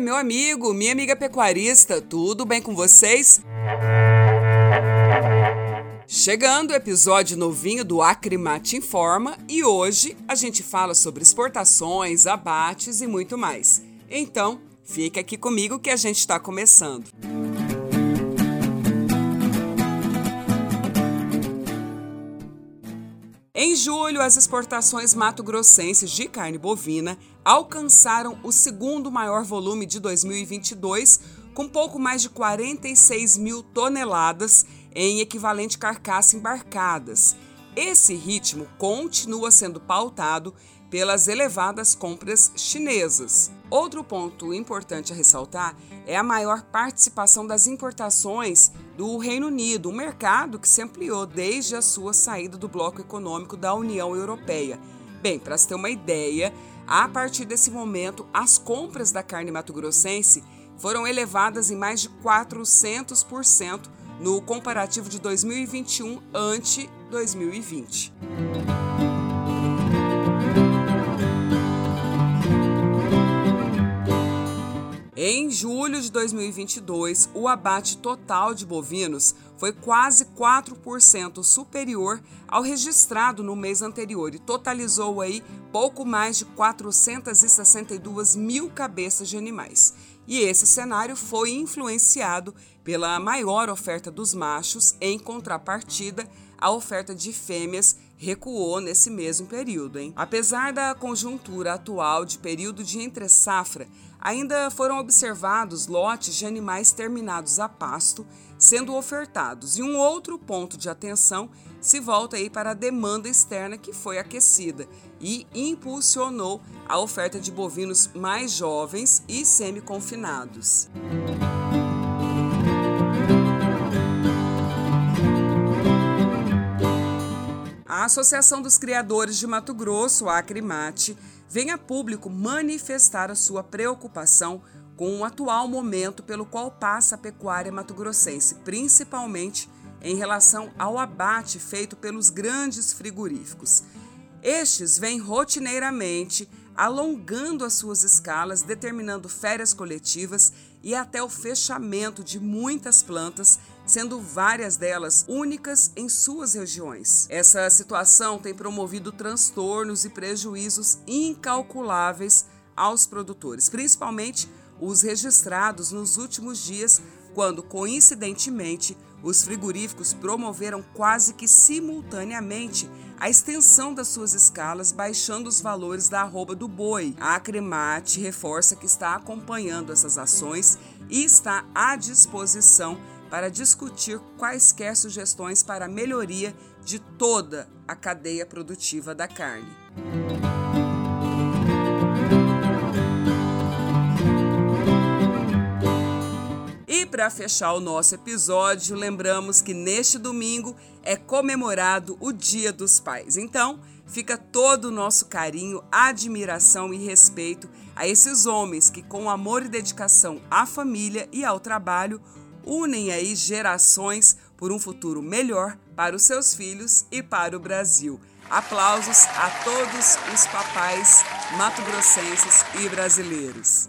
Oi, meu amigo, minha amiga pecuarista, tudo bem com vocês? Chegando o episódio novinho do Acrimate Informa e hoje a gente fala sobre exportações, abates e muito mais. Então, fica aqui comigo que a gente está começando. Em julho, as exportações mato-grossenses de carne bovina alcançaram o segundo maior volume de 2022, com pouco mais de 46 mil toneladas em equivalente carcaça embarcadas. Esse ritmo continua sendo pautado pelas elevadas compras chinesas. Outro ponto importante a ressaltar é a maior participação das importações do Reino Unido, um mercado que se ampliou desde a sua saída do bloco econômico da União Europeia. Bem, para se ter uma ideia, a partir desse momento, as compras da carne mato-grossense foram elevadas em mais de 400% no comparativo de 2021 ante 2020. Em julho de 2022, o abate total de bovinos foi quase 4% superior ao registrado no mês anterior e totalizou aí pouco mais de 462 mil cabeças de animais. E esse cenário foi influenciado pela maior oferta dos machos, em contrapartida, a oferta de fêmeas recuou nesse mesmo período. Hein? Apesar da conjuntura atual de período de entre-safra, ainda foram observados lotes de animais terminados a pasto sendo ofertados. E um outro ponto de atenção se volta aí para a demanda externa que foi aquecida e impulsionou a oferta de bovinos mais jovens e semi-confinados. A Associação dos Criadores de Mato Grosso, a Acrimate, vem a público manifestar a sua preocupação com o atual momento pelo qual passa a pecuária mato-grossense, principalmente em relação ao abate feito pelos grandes frigoríficos. Estes vêm rotineiramente alongando as suas escalas, determinando férias coletivas e até o fechamento de muitas plantas, sendo várias delas únicas em suas regiões. Essa situação tem promovido transtornos e prejuízos incalculáveis aos produtores, principalmente os registrados nos últimos dias, quando coincidentemente os frigoríficos promoveram quase que simultaneamente a extensão das suas escalas, baixando os valores da arroba do boi. A Acremate reforça que está acompanhando essas ações e está à disposição para discutir quaisquer sugestões para a melhoria de toda a cadeia produtiva da carne. para fechar o nosso episódio, lembramos que neste domingo é comemorado o Dia dos Pais. Então, fica todo o nosso carinho, admiração e respeito a esses homens que, com amor e dedicação à família e ao trabalho, unem aí gerações por um futuro melhor para os seus filhos e para o Brasil. Aplausos a todos os papais mato-grossenses e brasileiros.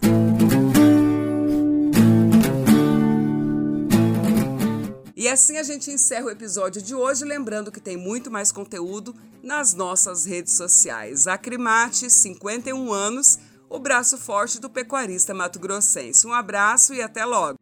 E assim a gente encerra o episódio de hoje, lembrando que tem muito mais conteúdo nas nossas redes sociais. Acrimate, 51 anos, o braço forte do pecuarista mato-grossense. Um abraço e até logo!